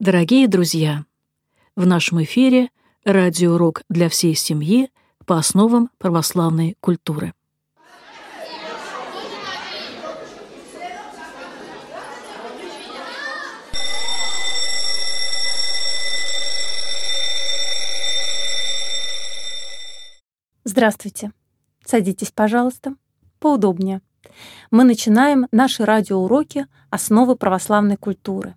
Дорогие друзья, в нашем эфире радиоурок для всей семьи по основам православной культуры. Здравствуйте. Садитесь, пожалуйста, поудобнее. Мы начинаем наши радиоуроки «Основы православной культуры».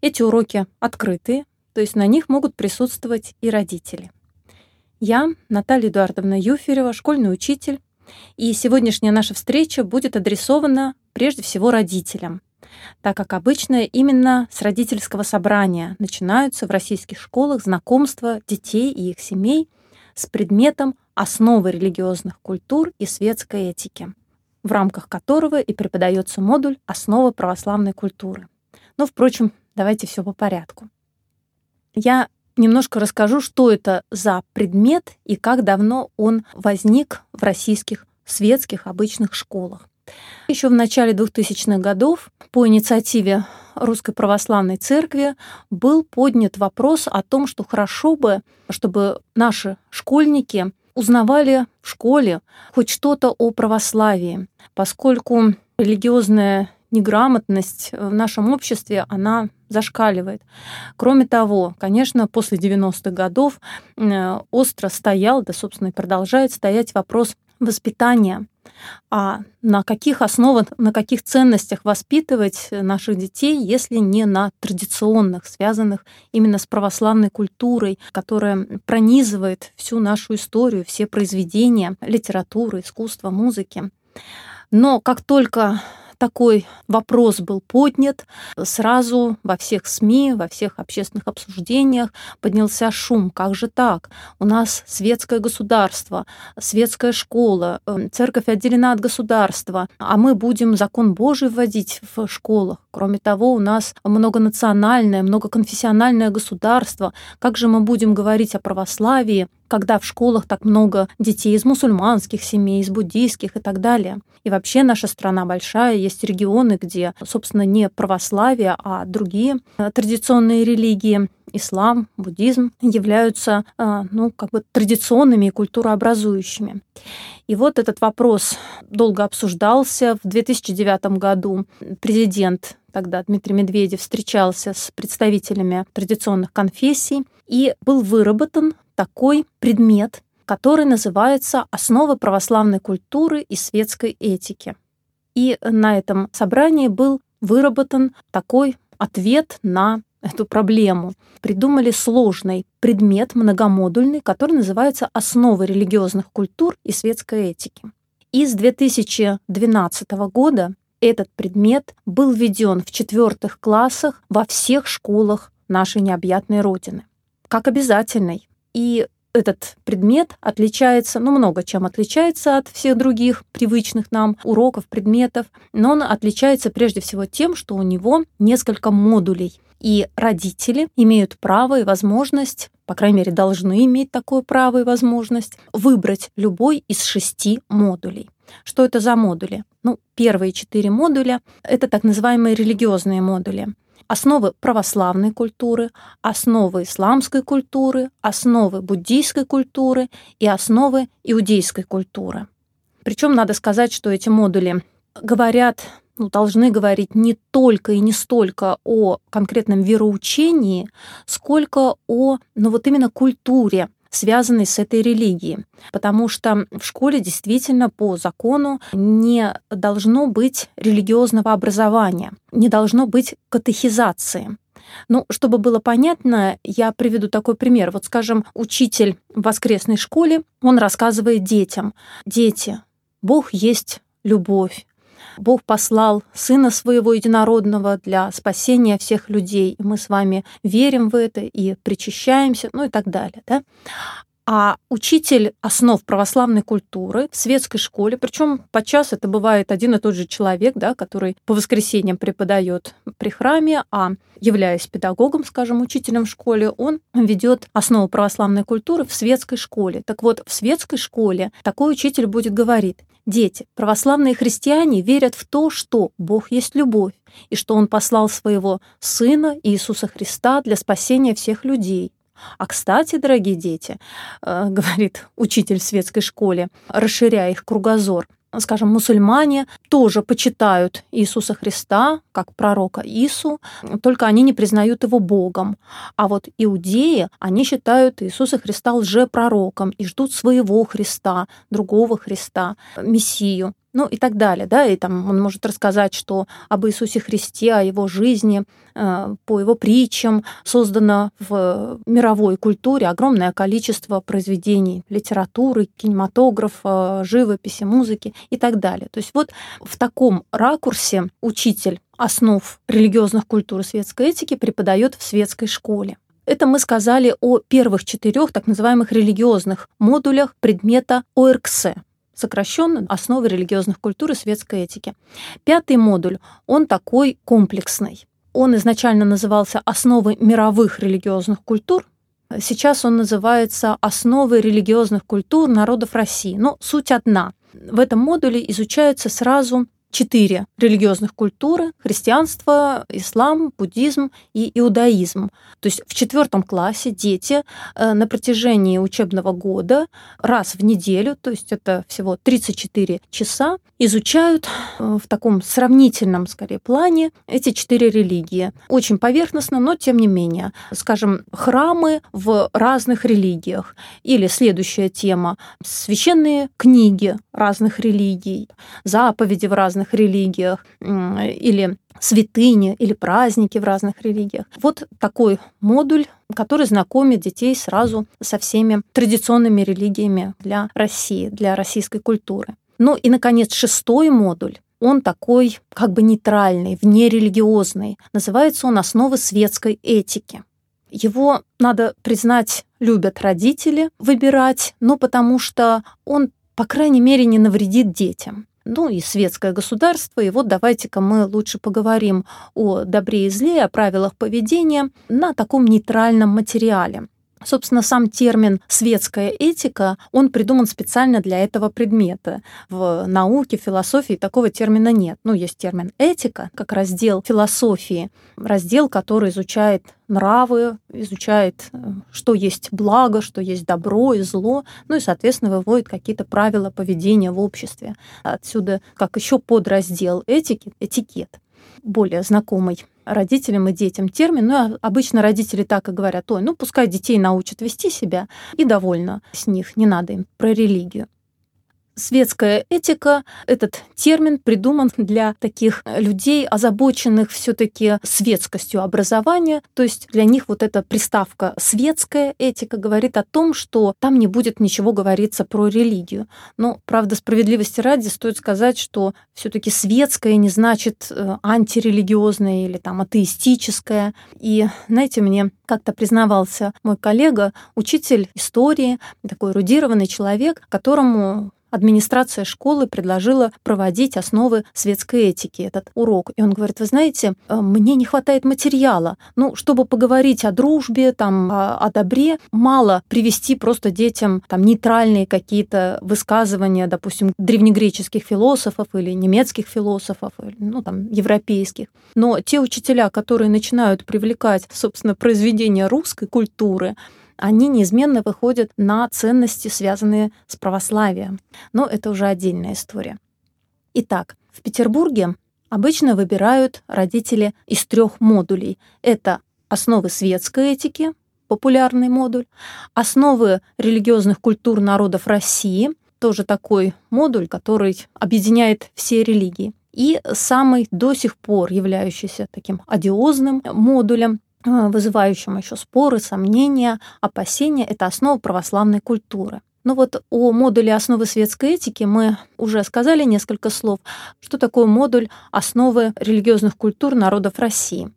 Эти уроки открытые, то есть на них могут присутствовать и родители. Я, Наталья Эдуардовна Юферева, школьный учитель, и сегодняшняя наша встреча будет адресована прежде всего родителям, так как обычно именно с родительского собрания начинаются в российских школах знакомства детей и их семей с предметом основы религиозных культур и светской этики, в рамках которого и преподается модуль «Основа православной культуры». Но, впрочем, давайте все по порядку. Я немножко расскажу, что это за предмет и как давно он возник в российских светских обычных школах. Еще в начале 2000-х годов по инициативе Русской Православной Церкви был поднят вопрос о том, что хорошо бы, чтобы наши школьники узнавали в школе хоть что-то о православии, поскольку религиозная неграмотность в нашем обществе, она зашкаливает. Кроме того, конечно, после 90-х годов э, остро стоял, да, собственно, и продолжает стоять вопрос воспитания. А на каких основах, на каких ценностях воспитывать наших детей, если не на традиционных, связанных именно с православной культурой, которая пронизывает всю нашу историю, все произведения литературы, искусства, музыки. Но как только такой вопрос был поднят, сразу во всех СМИ, во всех общественных обсуждениях поднялся шум. Как же так? У нас светское государство, светская школа, э, церковь отделена от государства, а мы будем закон Божий вводить в школах. Кроме того, у нас многонациональное, многоконфессиональное государство. Как же мы будем говорить о православии, когда в школах так много детей из мусульманских семей, из буддийских и так далее. И вообще наша страна большая, есть регионы, где, собственно, не православие, а другие э, традиционные религии, ислам, буддизм, являются, э, ну, как бы традиционными и культурообразующими. И вот этот вопрос долго обсуждался. В 2009 году президент тогда Дмитрий Медведев встречался с представителями традиционных конфессий, и был выработан такой предмет, который называется «Основы православной культуры и светской этики». И на этом собрании был выработан такой ответ на эту проблему. Придумали сложный предмет, многомодульный, который называется «Основы религиозных культур и светской этики». И с 2012 года этот предмет был введен в четвертых классах во всех школах нашей необъятной Родины. Как обязательный. И этот предмет отличается, ну, много чем отличается от всех других привычных нам уроков, предметов, но он отличается прежде всего тем, что у него несколько модулей. И родители имеют право и возможность, по крайней мере, должны иметь такое право и возможность, выбрать любой из шести модулей. Что это за модули? Ну, первые четыре модуля — это так называемые религиозные модули основы православной культуры, основы исламской культуры, основы буддийской культуры и основы иудейской культуры. Причем надо сказать, что эти модули говорят ну, должны говорить не только и не столько о конкретном вероучении, сколько о ну, вот именно культуре связанной с этой религией. Потому что в школе действительно по закону не должно быть религиозного образования, не должно быть катехизации. Ну, чтобы было понятно, я приведу такой пример. Вот, скажем, учитель в воскресной школе, он рассказывает детям, дети, Бог есть любовь, Бог послал Сына Своего Единородного для спасения всех людей. И мы с вами верим в это и причащаемся, ну и так далее. Да? А учитель основ православной культуры в светской школе, причем подчас это бывает один и тот же человек, да, который по воскресеньям преподает при храме, а являясь педагогом, скажем, учителем в школе, он ведет основу православной культуры в светской школе. Так вот, в светской школе такой учитель будет говорить, Дети, православные христиане верят в то, что Бог есть любовь, и что Он послал своего Сына Иисуса Христа для спасения всех людей. А кстати, дорогие дети, э, говорит учитель в светской школе, расширяя их кругозор, скажем, мусульмане тоже почитают Иисуса Христа как пророка Ису, только они не признают его Богом. А вот иудеи, они считают Иисуса Христа лжепророком и ждут своего Христа, другого Христа, Мессию ну и так далее, да, и там он может рассказать, что об Иисусе Христе, о его жизни, э, по его притчам создано в мировой культуре огромное количество произведений литературы, кинематографа, живописи, музыки и так далее. То есть вот в таком ракурсе учитель основ религиозных культур и светской этики преподает в светской школе. Это мы сказали о первых четырех так называемых религиозных модулях предмета ОРКС сокращенно «Основы религиозных культур и светской этики». Пятый модуль, он такой комплексный. Он изначально назывался «Основы мировых религиозных культур», Сейчас он называется «Основы религиозных культур народов России». Но суть одна. В этом модуле изучаются сразу четыре религиозных культуры – христианство, ислам, буддизм и иудаизм. То есть в четвертом классе дети э, на протяжении учебного года раз в неделю, то есть это всего 34 часа, изучают э, в таком сравнительном, скорее, плане эти четыре религии. Очень поверхностно, но тем не менее. Скажем, храмы в разных религиях. Или следующая тема – священные книги разных религий, заповеди в разных разных религиях, или святыни, или праздники в разных религиях. Вот такой модуль, который знакомит детей сразу со всеми традиционными религиями для России, для российской культуры. Ну и, наконец, шестой модуль он такой как бы нейтральный, внерелигиозный. Называется он «Основы светской этики». Его, надо признать, любят родители выбирать, но потому что он, по крайней мере, не навредит детям ну и светское государство. И вот давайте-ка мы лучше поговорим о добре и зле, о правилах поведения на таком нейтральном материале. Собственно, сам термин «светская этика», он придуман специально для этого предмета. В науке, философии такого термина нет. Ну, есть термин «этика», как раздел философии, раздел, который изучает нравы, изучает, э, что есть благо, что есть добро и зло, ну и, соответственно, выводит какие-то правила поведения в обществе. Отсюда, как еще подраздел этики, этикет, более знакомый родителям и детям термин. Ну, обычно родители так и говорят, ой, ну, пускай детей научат вести себя, и довольно с них, не надо им про религию. Светская этика, этот термин придуман для таких людей, озабоченных все-таки светскостью образования. То есть для них вот эта приставка «светская этика» говорит о том, что там не будет ничего говориться про религию. Но, правда, справедливости ради стоит сказать, что все-таки светская не значит э, антирелигиозная или там атеистическая. И, знаете, мне как-то признавался мой коллега, учитель истории, такой эрудированный человек, которому администрация школы предложила проводить основы светской этики, этот урок. И он говорит, вы знаете, э, мне не хватает материала. Ну, чтобы поговорить о дружбе, там, о, добре, мало привести просто детям там нейтральные какие-то высказывания, допустим, древнегреческих философов или немецких философов, или, ну, там, европейских. Но те учителя, которые начинают привлекать, собственно, произведения русской культуры, они неизменно выходят на ценности, связанные с православием. Но это уже отдельная история. Итак, в Петербурге обычно выбирают родители из трех модулей. Это основы светской этики, популярный модуль, основы религиозных культур народов России, тоже такой модуль, который объединяет все религии. И самый до сих пор являющийся таким одиозным модулем вызывающим еще споры, сомнения, опасения, это основа православной культуры. Ну вот о модуле основы светской этики мы уже сказали несколько слов. Что такое модуль основы религиозных культур народов России?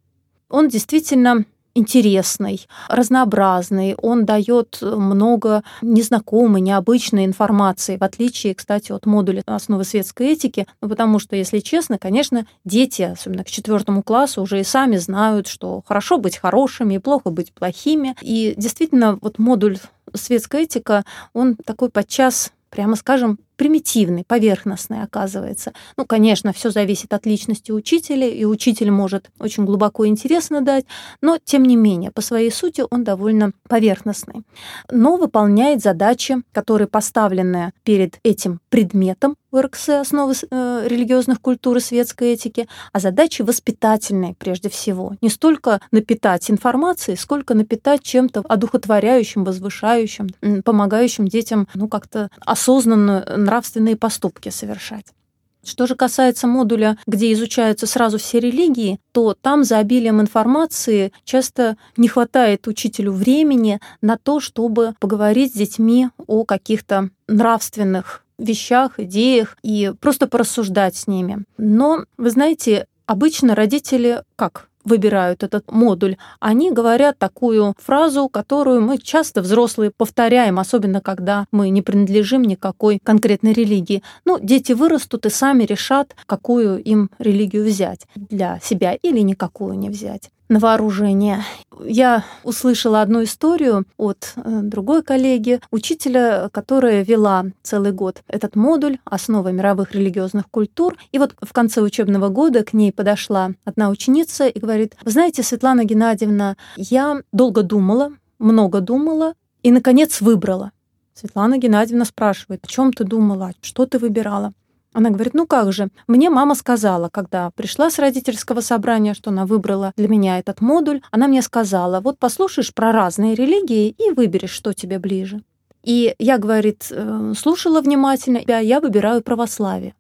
Он действительно интересный, разнообразный, он дает много незнакомой, необычной информации, в отличие, кстати, от модуля основы светской этики, ну, потому что, если честно, конечно, дети, особенно к четвертому классу, уже и сами знают, что хорошо быть хорошими и плохо быть плохими. И действительно, вот модуль светская этика, он такой подчас прямо скажем, примитивный, поверхностный оказывается. Ну, конечно, все зависит от личности учителя, и учитель может очень глубоко и интересно дать, но, тем не менее, по своей сути он довольно поверхностный. Но выполняет задачи, которые поставлены перед этим предметом в РКС «Основы э, религиозных культур и светской этики», а задачи воспитательные прежде всего. Не столько напитать информацией, сколько напитать чем-то одухотворяющим, возвышающим, помогающим детям ну, как-то осознанно нравственные поступки совершать. Что же касается модуля, где изучаются сразу все религии, то там за обилием информации часто не хватает учителю времени на то, чтобы поговорить с детьми о каких-то нравственных вещах, идеях и просто порассуждать с ними. Но, вы знаете, обычно родители как? выбирают этот модуль, они говорят такую фразу, которую мы часто взрослые повторяем, особенно когда мы не принадлежим никакой конкретной религии. Ну, дети вырастут и сами решат, какую им религию взять для себя или никакую не взять на вооружение. Я услышала одну историю от э, другой коллеги, учителя, которая вела целый год этот модуль «Основы мировых религиозных культур». И вот в конце учебного года к ней подошла одна ученица и говорит, вы знаете, Светлана Геннадьевна, я долго думала, много думала и, наконец, выбрала. Светлана Геннадьевна спрашивает, о чем ты думала, что ты выбирала? Она говорит, ну как же, мне мама сказала, когда пришла с родительского собрания, что она выбрала для меня этот модуль, она мне сказала, вот послушаешь про разные религии и выберешь, что тебе ближе. И я, говорит, э, слушала внимательно, я выбираю православие.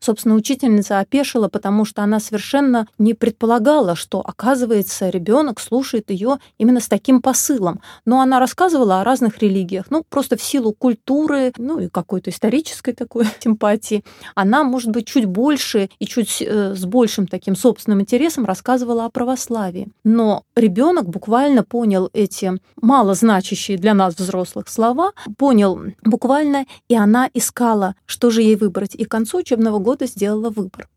Собственно, учительница опешила, потому что она совершенно не предполагала, что, оказывается, ребенок слушает ее именно с таким посылом. Но она рассказывала о разных религиях, ну, просто в силу культуры, ну, и какой-то исторической такой симпатии. Она, может быть, чуть больше и чуть э, с большим таким собственным интересом рассказывала о православии. Но ребенок буквально понял эти малозначащие для нас взрослых слова, понял буквально, и она искала, что же ей выбрать. И к концу учебного года года сделала выбор.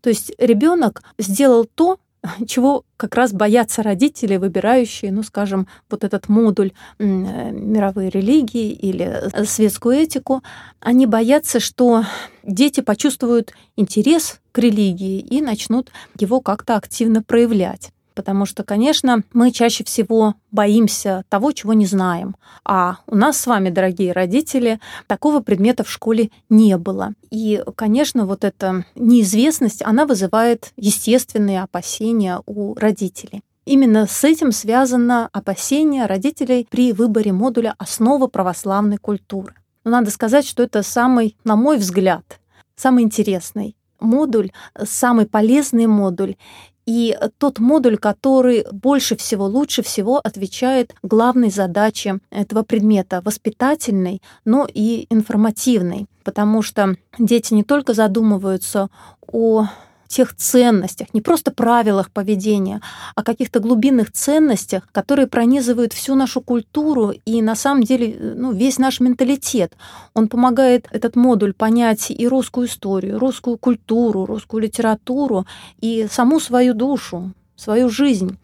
То есть ребенок сделал то, чего как раз боятся родители, выбирающие, ну, скажем, вот этот модуль мировые религии или э, светскую этику. Они боятся, что дети почувствуют интерес к религии и начнут его как-то активно проявлять потому что, конечно, мы чаще всего боимся того, чего не знаем. А у нас с вами, дорогие родители, такого предмета в школе не было. И, конечно, вот эта неизвестность, она вызывает естественные опасения у родителей. Именно с этим связано опасение родителей при выборе модуля «Основа православной культуры». Но надо сказать, что это самый, на мой взгляд, самый интересный модуль, самый полезный модуль и тот модуль, который больше всего, лучше всего отвечает главной задаче этого предмета, воспитательной, но и информативной, потому что дети не только задумываются о тех ценностях, не просто правилах поведения, а каких-то глубинных ценностях, которые пронизывают всю нашу культуру и на самом деле ну, весь наш менталитет. Он помогает этот модуль понять и русскую историю, русскую культуру, русскую литературу и саму свою душу, свою жизнь.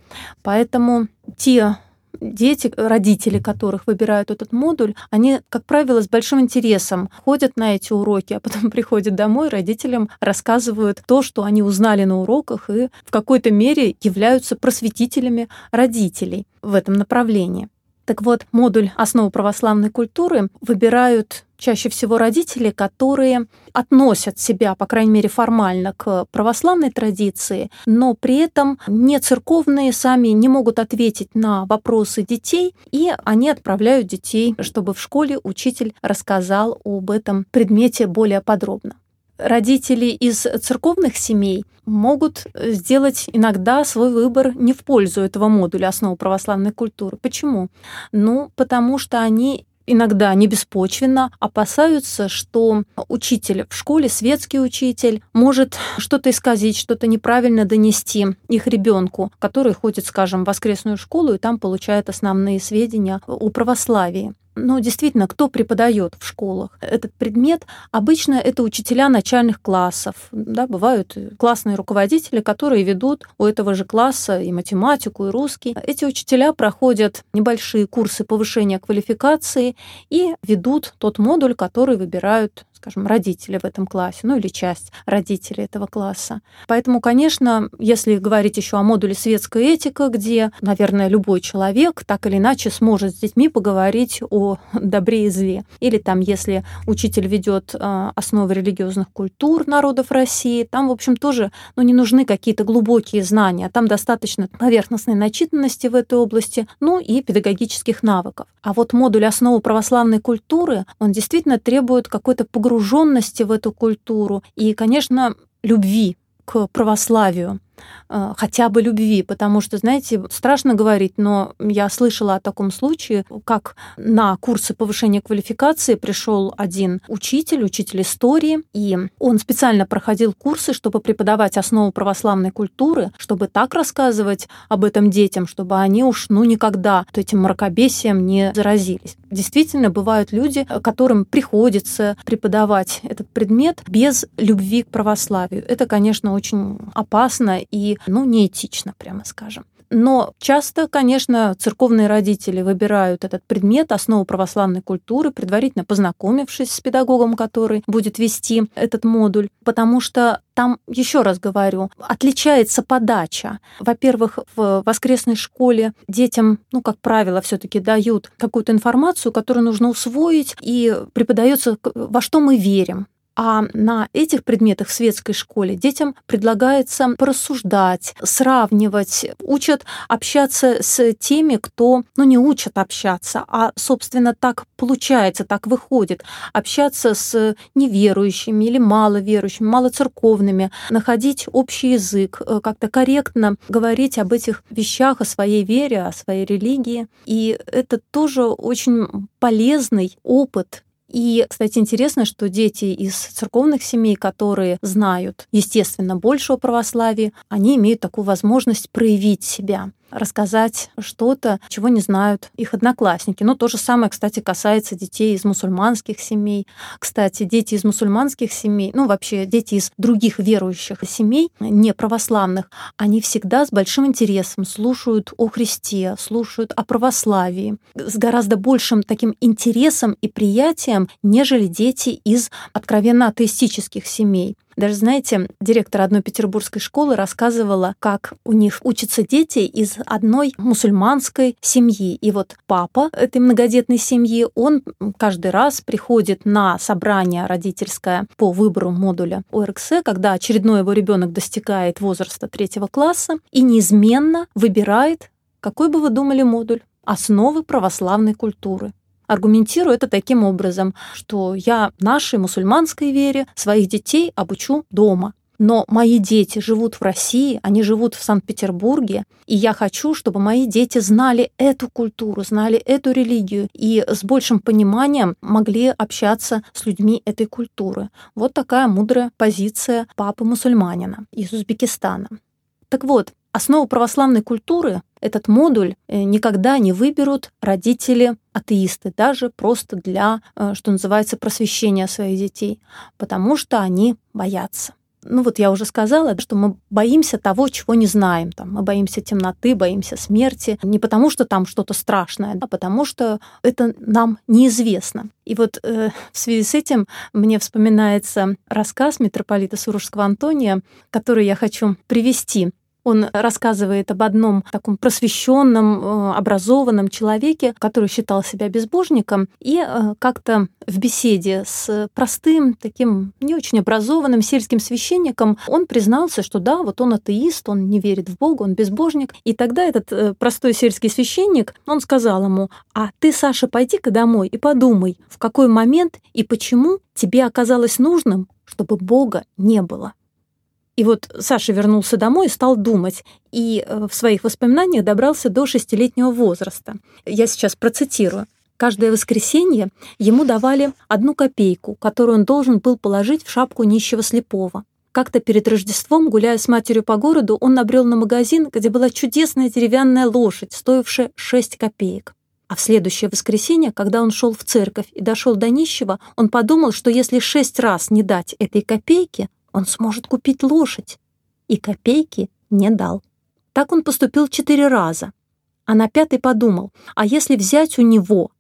Поэтому те дети, родители которых выбирают этот модуль, они, как правило, с большим интересом ходят на эти уроки, а потом приходят домой, родителям рассказывают то, что они узнали на уроках, и в какой-то мере являются просветителями родителей в этом направлении. Так вот, модуль «Основы православной культуры» выбирают чаще всего родители, которые относят себя, по крайней мере, формально к православной традиции, но при этом не церковные сами не могут ответить на вопросы детей, и они отправляют детей, чтобы в школе учитель рассказал об этом предмете более подробно родители из церковных семей могут сделать иногда свой выбор не в пользу этого модуля основы православной культуры. Почему? Ну, потому что они иногда не беспочвенно опасаются, что учитель в школе, светский учитель, может что-то исказить, что-то неправильно донести их ребенку, который ходит, скажем, в воскресную школу и там получает основные сведения о православии. Ну, действительно, кто преподает в школах этот предмет? Обычно это учителя начальных классов. Да, бывают классные руководители, которые ведут у этого же класса и математику, и русский. Эти учителя проходят небольшие курсы повышения квалификации и ведут тот модуль, который выбирают скажем, родители в этом классе, ну или часть родителей этого класса. Поэтому, конечно, если говорить еще о модуле светская этика, где, наверное, любой человек так или иначе сможет с детьми поговорить о добре и зле. Или там, если учитель ведет э, основы религиозных культур народов России, там, в общем, тоже ну, не нужны какие-то глубокие знания. Там достаточно поверхностной начитанности в этой области, ну и педагогических навыков. А вот модуль основы православной культуры, он действительно требует какой-то погружения погруженности в эту культуру и, конечно, любви к православию. Э, хотя бы любви, потому что, знаете, страшно говорить, но я слышала о таком случае, как на курсы повышения квалификации пришел один учитель, учитель истории, и он специально проходил курсы, чтобы преподавать основу православной культуры, чтобы так рассказывать об этом детям, чтобы они уж ну никогда этим мракобесием не заразились. Действительно, бывают люди, которым приходится преподавать этот предмет без любви к православию. Это, конечно, очень опасно и, ну, неэтично, прямо скажем. Но часто, конечно, церковные родители выбирают этот предмет, основу православной культуры, предварительно познакомившись с педагогом, который будет вести этот модуль, потому что там, еще раз говорю, отличается подача. Во-первых, в воскресной школе детям, ну, как правило, все-таки дают какую-то информацию, которую нужно усвоить, и преподается, во что мы верим. А на этих предметах в светской школе детям предлагается порассуждать, сравнивать, учат общаться с теми, кто, ну, не учат общаться, а, собственно, так получается, так выходит, общаться с неверующими или маловерующими, малоцерковными, находить общий язык, э, как-то корректно говорить об этих вещах, о своей вере, о своей религии. И это тоже очень полезный опыт и, кстати, интересно, что дети из церковных семей, которые знают, естественно, больше о православии, они имеют такую возможность проявить себя рассказать что-то, чего не знают их одноклассники. Но то же самое, кстати, касается детей из мусульманских семей. Кстати, дети из мусульманских семей, ну вообще дети из других верующих семей, не православных, они всегда с большим интересом слушают о Христе, слушают о православии, с гораздо большим таким интересом и приятием, нежели дети из откровенно атеистических семей. Даже, знаете, директор одной петербургской школы рассказывала, как у них учатся дети из одной мусульманской семьи. И вот папа этой многодетной семьи, он каждый раз приходит на собрание родительское по выбору модуля ОРКС, когда очередной его ребенок достигает возраста третьего класса и неизменно выбирает, какой бы вы думали модуль, основы православной культуры. Аргументирую это таким образом, что я нашей мусульманской вере своих детей обучу дома. Но мои дети живут в России, они живут в Санкт-Петербурге, и я хочу, чтобы мои дети знали эту культуру, знали эту религию и с большим пониманием могли общаться с людьми этой культуры. Вот такая мудрая позиция папы-мусульманина из Узбекистана. Так вот, основу православной культуры этот модуль э, никогда не выберут родители атеисты, даже просто для, э, что называется, просвещения своих детей, потому что они боятся. Ну вот я уже сказала, что мы боимся того, чего не знаем. Там, мы боимся темноты, боимся смерти. Не потому, что там что-то страшное, а потому что это нам неизвестно. И вот э, в связи с этим мне вспоминается рассказ митрополита Сурожского Антония, который я хочу привести. Он рассказывает об одном таком просвещенном, э, образованном человеке, который считал себя безбожником, и э, как-то в беседе с простым, таким не очень образованным сельским священником он признался, что да, вот он атеист, он не верит в Бога, он безбожник. И тогда этот э, простой сельский священник, он сказал ему, а ты, Саша, пойди-ка домой и подумай, в какой момент и почему тебе оказалось нужным, чтобы Бога не было. И вот Саша вернулся домой и стал думать, и э, в своих воспоминаниях добрался до шестилетнего возраста. Я сейчас процитирую. Каждое воскресенье ему давали одну копейку, которую он должен был положить в шапку нищего слепого. Как-то перед Рождеством, гуляя с матерью по городу, он набрел на магазин, где была чудесная деревянная лошадь, стоившая 6 копеек. А в следующее воскресенье, когда он шел в церковь и дошел до нищего, он подумал, что если шесть раз не дать этой копейки, он сможет купить лошадь. И копейки не дал. Так он поступил четыре раза. А на пятый подумал, а если взять у него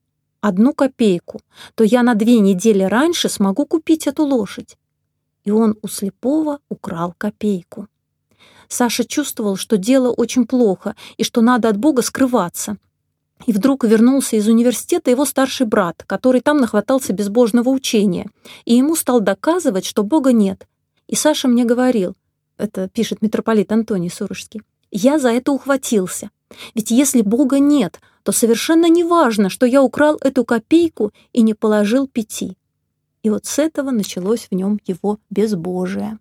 одну копейку, то я на две недели раньше смогу купить эту лошадь и он у слепого украл копейку. Саша чувствовал, что дело очень плохо и что надо от Бога скрываться. И вдруг вернулся из университета его старший брат, который там нахватался безбожного учения, и ему стал доказывать, что Бога нет. И Саша мне говорил, это пишет митрополит Антоний Сурожский, «Я за это ухватился. Ведь если Бога нет, то совершенно не важно, что я украл эту копейку и не положил пяти. И вот с этого началось в нем его безбожие.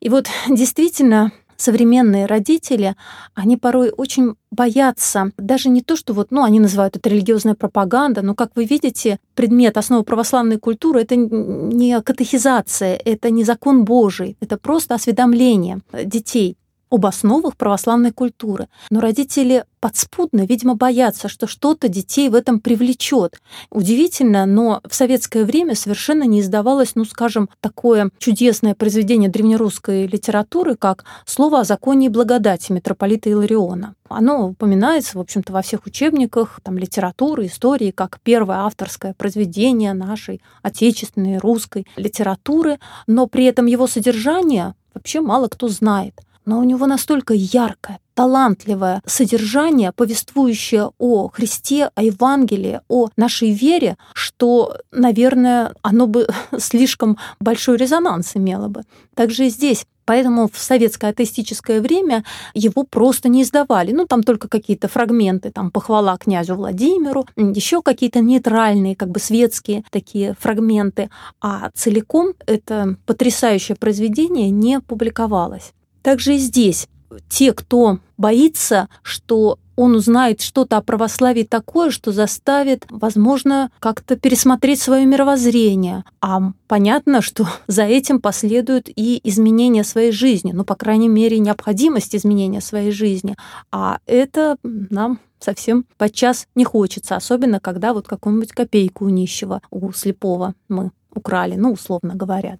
И вот действительно современные родители, они порой очень боятся, даже не то, что вот, ну, они называют это религиозная пропаганда, но, как вы видите, предмет основы православной культуры — это не катехизация, это не закон Божий, это просто осведомление детей об основах православной культуры. Но родители подспудно, видимо, боятся, что что-то детей в этом привлечет. Удивительно, но в советское время совершенно не издавалось, ну, скажем, такое чудесное произведение древнерусской литературы, как «Слово о законе и благодати» митрополита Илариона. Оно упоминается, в общем-то, во всех учебниках там, литературы, истории, как первое авторское произведение нашей отечественной русской литературы, но при этом его содержание вообще мало кто знает – но у него настолько яркое, талантливое содержание, повествующее о Христе, о Евангелии, о нашей вере, что, наверное, оно бы слишком большой резонанс имело бы. Также и здесь Поэтому в советское атеистическое время его просто не издавали. Ну, там только какие-то фрагменты, там похвала князю Владимиру, еще какие-то нейтральные, как бы светские такие фрагменты. А целиком это потрясающее произведение не публиковалось. Также и здесь те, кто боится, что он узнает что-то о православии такое, что заставит, возможно, как-то пересмотреть свое мировоззрение. А понятно, что за этим последуют и изменения своей жизни, ну, по крайней мере, необходимость изменения своей жизни. А это нам совсем подчас не хочется, особенно когда вот какую-нибудь копейку у нищего, у слепого мы украли, ну, условно говоря.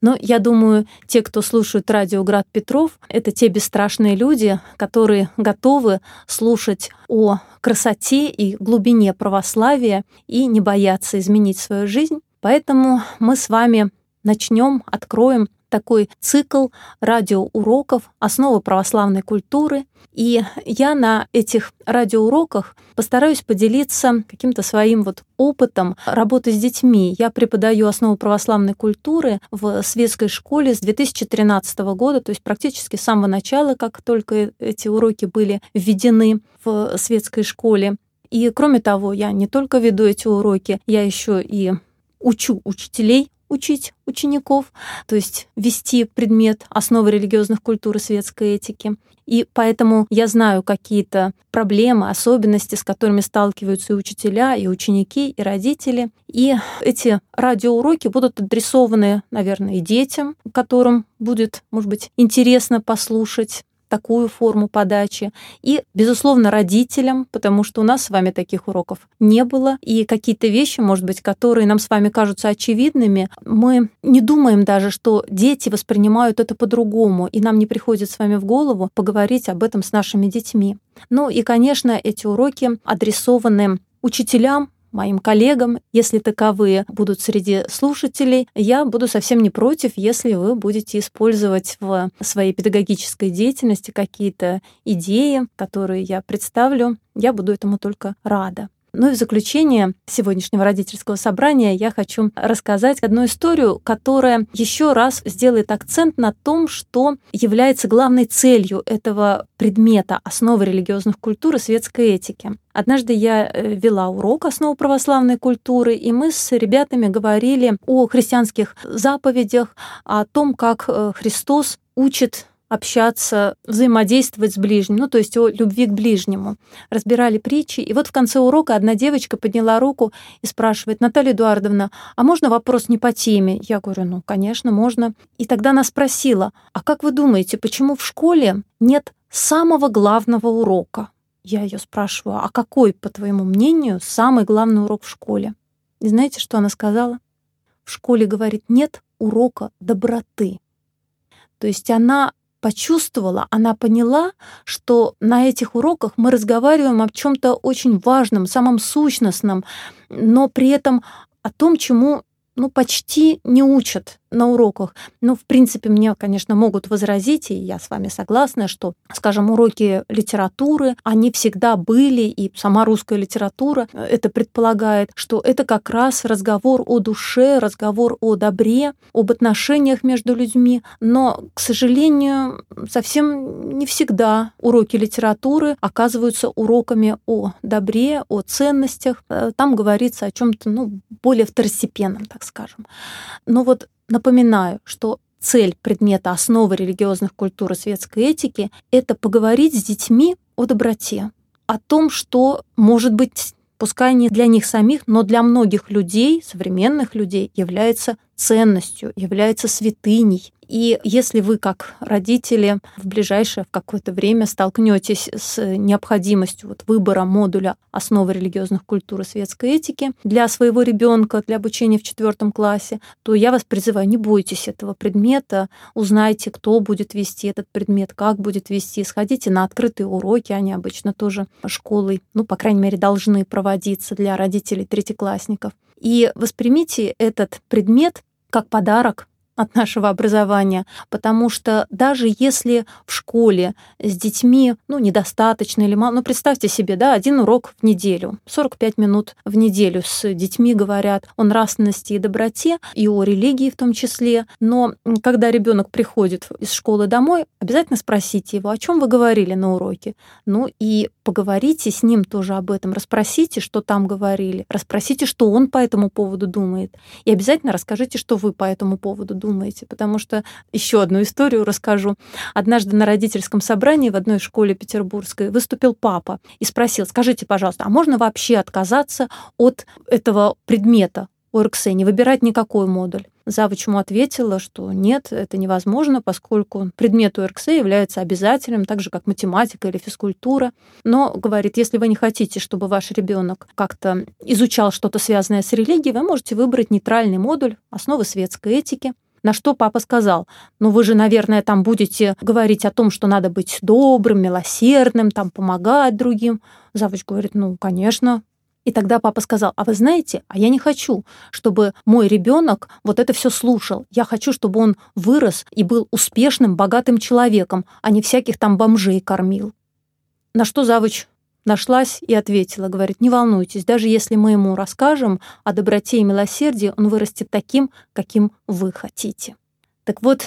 Но я думаю, те, кто слушают радио «Град Петров», это те бесстрашные люди, которые готовы слушать о красоте и глубине православия и не боятся изменить свою жизнь. Поэтому мы с вами начнем, откроем такой цикл радиоуроков «Основы православной культуры». И я на этих радиоуроках постараюсь поделиться каким-то своим вот опытом работы с детьми. Я преподаю основу православной культуры в светской школе с 2013 года, то есть практически с самого начала, как только эти уроки были введены в светской школе. И кроме того, я не только веду эти уроки, я еще и учу учителей учить учеников, то есть вести предмет основы религиозных культур и светской этики. И поэтому я знаю какие-то проблемы, особенности, с которыми сталкиваются и учителя, и ученики, и родители. И эти радиоуроки будут адресованы, наверное, и детям, которым будет, может быть, интересно послушать такую форму подачи. И, безусловно, родителям, потому что у нас с вами таких уроков не было. И какие-то вещи, может быть, которые нам с вами кажутся очевидными, мы не думаем даже, что дети воспринимают это по-другому, и нам не приходит с вами в голову поговорить об этом с нашими детьми. Ну и, конечно, эти уроки адресованы учителям, моим коллегам, если таковые будут среди слушателей. Я буду совсем не против, если вы будете использовать в своей педагогической деятельности какие-то идеи, которые я представлю. Я буду этому только рада. Ну и в заключение сегодняшнего родительского собрания я хочу рассказать одну историю, которая еще раз сделает акцент на том, что является главной целью этого предмета основы религиозных культур и светской этики. Однажды я э, вела урок основы православной культуры, и мы с ребятами говорили о христианских заповедях, о том, как э, Христос учит общаться, взаимодействовать с ближним, ну, то есть о любви к ближнему. Разбирали притчи, и вот в конце урока одна девочка подняла руку и спрашивает, Наталья Эдуардовна, а можно вопрос не по теме? Я говорю, ну, конечно, можно. И тогда она спросила, а как вы думаете, почему в школе нет самого главного урока? Я ее спрашиваю, а какой, по твоему мнению, самый главный урок в школе? И знаете, что она сказала? В школе, говорит, нет урока доброты. То есть она почувствовала, она поняла, что на этих уроках мы разговариваем о чем-то очень важном, самом сущностном, но при этом о том, чему ну, почти не учат на уроках. Ну, в принципе, мне, конечно, могут возразить, и я с вами согласна, что, скажем, уроки литературы, они всегда были, и сама русская литература это предполагает, что это как раз разговор о душе, разговор о добре, об отношениях между людьми. Но, к сожалению, совсем не всегда уроки литературы оказываются уроками о добре, о ценностях. Э, там говорится о чем-то ну, более второстепенном, так скажем. Но вот Напоминаю, что цель предмета основы религиозных культур и светской этики — это поговорить с детьми о доброте, о том, что может быть пускай не для них самих, но для многих людей, современных людей, является ценностью, является святыней. И если вы, как родители, в ближайшее в какое-то время столкнетесь с необходимостью вот выбора модуля основы религиозных культур и светской этики для своего ребенка, для обучения в четвертом классе, то я вас призываю, не бойтесь этого предмета, узнайте, кто будет вести этот предмет, как будет вести, сходите на открытые уроки, они обычно тоже школой, ну, по крайней мере, должны проводиться для родителей третьеклассников. И воспримите этот предмет как подарок от нашего образования, потому что даже если в школе с детьми, ну, недостаточно или мало, ну, представьте себе, да, один урок в неделю, 45 минут в неделю с детьми говорят о нравственности и доброте, и о религии в том числе, но когда ребенок приходит из школы домой, обязательно спросите его, о чем вы говорили на уроке, ну, и поговорите с ним тоже об этом, расспросите, что там говорили, расспросите, что он по этому поводу думает, и обязательно расскажите, что вы по этому поводу потому что еще одну историю расскажу. Однажды на родительском собрании в одной школе петербургской выступил папа и спросил, скажите, пожалуйста, а можно вообще отказаться от этого предмета ОРКС, не выбирать никакой модуль? Завуч ему ответила, что нет, это невозможно, поскольку предмет УРКС является обязательным, так же как математика или физкультура. Но, говорит, если вы не хотите, чтобы ваш ребенок как-то изучал что-то связанное с религией, вы можете выбрать нейтральный модуль основы светской этики. На что папа сказал, ну вы же, наверное, там будете говорить о том, что надо быть добрым, милосердным, там помогать другим. Завуч говорит, ну, конечно, и тогда папа сказал, а вы знаете, а я не хочу, чтобы мой ребенок вот это все слушал. Я хочу, чтобы он вырос и был успешным, богатым человеком, а не всяких там бомжей кормил. На что завуч нашлась и ответила, говорит, не волнуйтесь, даже если мы ему расскажем о доброте и милосердии, он вырастет таким, каким вы хотите. Так вот,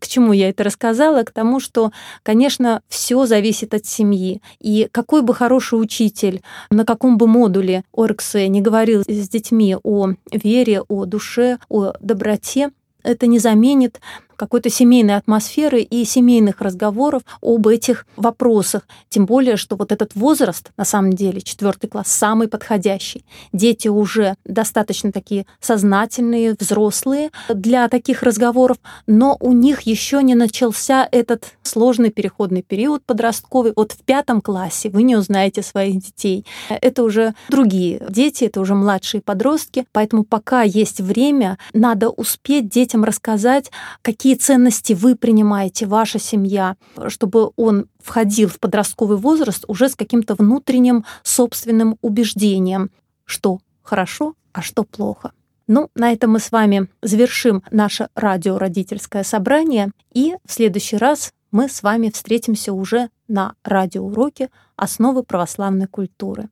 к чему я это рассказала? К тому, что, конечно, все зависит от семьи. И какой бы хороший учитель, на каком бы модуле Орксе не говорил с детьми о вере, о душе, о доброте, это не заменит какой-то семейной атмосферы и семейных разговоров об этих вопросах. Тем более, что вот этот возраст, на самом деле, четвертый класс, самый подходящий. Дети уже достаточно такие сознательные, взрослые для таких разговоров, но у них еще не начался этот сложный переходный период подростковый. Вот в пятом классе вы не узнаете своих детей. Это уже другие дети, это уже младшие подростки, поэтому пока есть время, надо успеть детям рассказать, какие какие ценности вы принимаете, ваша семья, чтобы он входил в подростковый возраст уже с каким-то внутренним собственным убеждением, что хорошо, а что плохо. Ну, на этом мы с вами завершим наше радиородительское собрание, и в следующий раз мы с вами встретимся уже на радиоуроке «Основы православной культуры».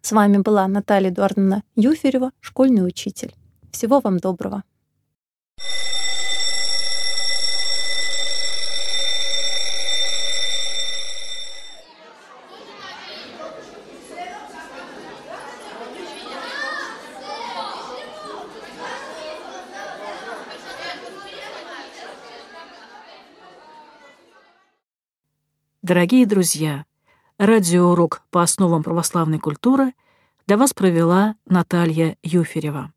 С вами была Наталья Эдуардовна Юферева, школьный учитель. Всего вам доброго. Дорогие друзья, радиоурок по основам православной культуры для вас провела Наталья Юферева.